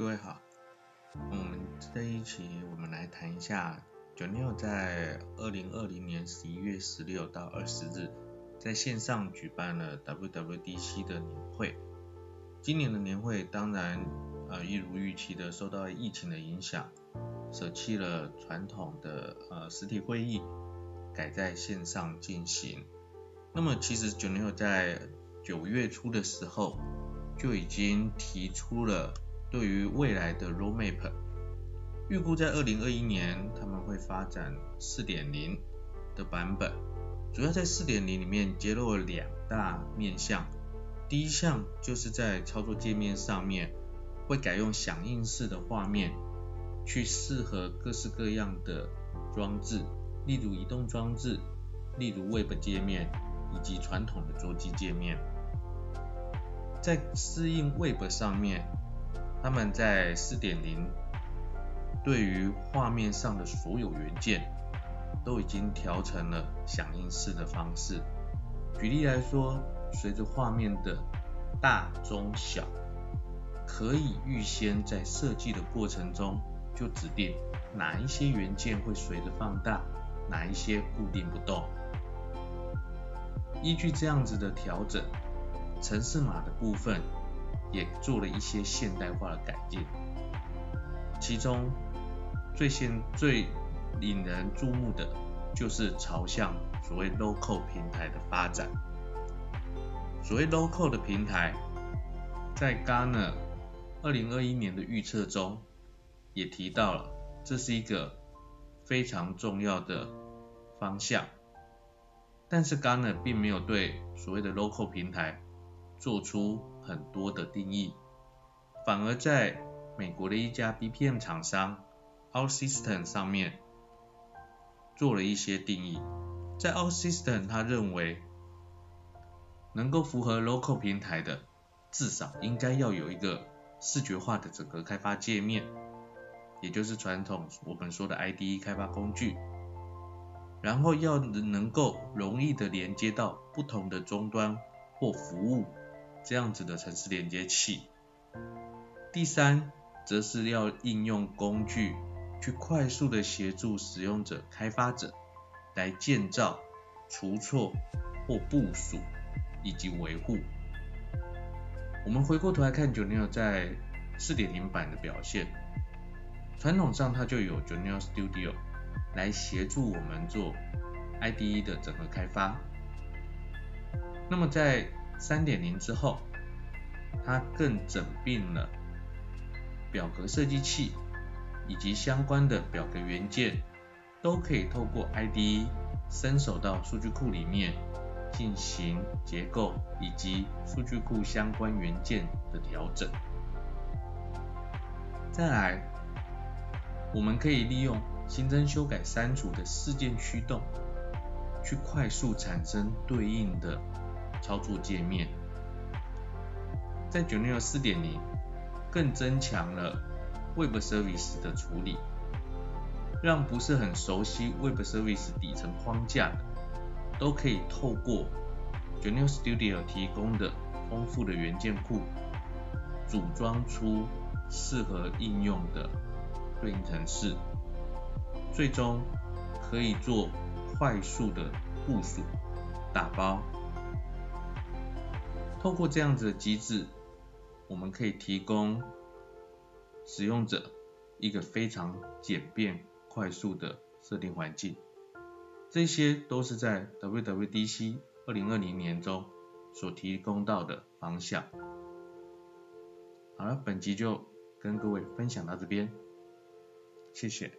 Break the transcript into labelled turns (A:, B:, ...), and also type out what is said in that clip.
A: 各位好，嗯，这一期我们来谈一下九六在二零二零年十一月十六到二十日在线上举办了 WWDC 的年会。今年的年会当然呃一如预期的受到疫情的影响，舍弃了传统的呃实体会议，改在线上进行。那么其实九六在九月初的时候就已经提出了对于未来的 roadmap，预估在二零二一年他们会发展四点零的版本，主要在四点零里面揭露了两大面向，第一项就是在操作界面上面会改用响应式的画面，去适合各式各样的装置，例如移动装置，例如 web 界面以及传统的桌机界面。在适应 Web 上面，他们在4.0对于画面上的所有元件都已经调成了响应式的方式。举例来说，随着画面的大、中、小，可以预先在设计的过程中就指定哪一些元件会随着放大，哪一些固定不动。依据这样子的调整。城市码的部分也做了一些现代化的改进，其中最先最引人注目的就是朝向所谓 local 平台的发展。所谓 local 的平台，在 Gartner 二零二一年的预测中也提到了，这是一个非常重要的方向。但是 Gartner 并没有对所谓的 local 平台做出很多的定义，反而在美国的一家 BPM 厂商 OutSystem 上面做了一些定义。在 OutSystem，他认为能够符合 Local 平台的，至少应该要有一个视觉化的整个开发界面，也就是传统我们说的 IDE 开发工具，然后要能够容易的连接到不同的终端或服务。这样子的城市连接器。第三，则是要应用工具去快速的协助使用者、开发者来建造、除错或部署以及维护。我们回过头来看 j u n i o 在4.0版的表现，传统上它就有 j u n i o Studio 来协助我们做 IDE 的整合开发。那么在三点零之后，它更整并了表格设计器以及相关的表格元件，都可以透过 IDE 伸手到数据库里面进行结构以及数据库相关元件的调整。再来，我们可以利用新增、修改、删除的事件驱动，去快速产生对应的。操作界面，在九六四点零更增强了 Web Service 的处理，让不是很熟悉 Web Service 底层框架的，都可以透过 june 六 Studio 提供的丰富的元件库，组装出适合应用的对应程式，最终可以做快速的部署、打包。透过这样子的机制，我们可以提供使用者一个非常简便、快速的设定环境。这些都是在 WWDC 二零二零年中所提供到的方向。好了，本集就跟各位分享到这边，谢谢。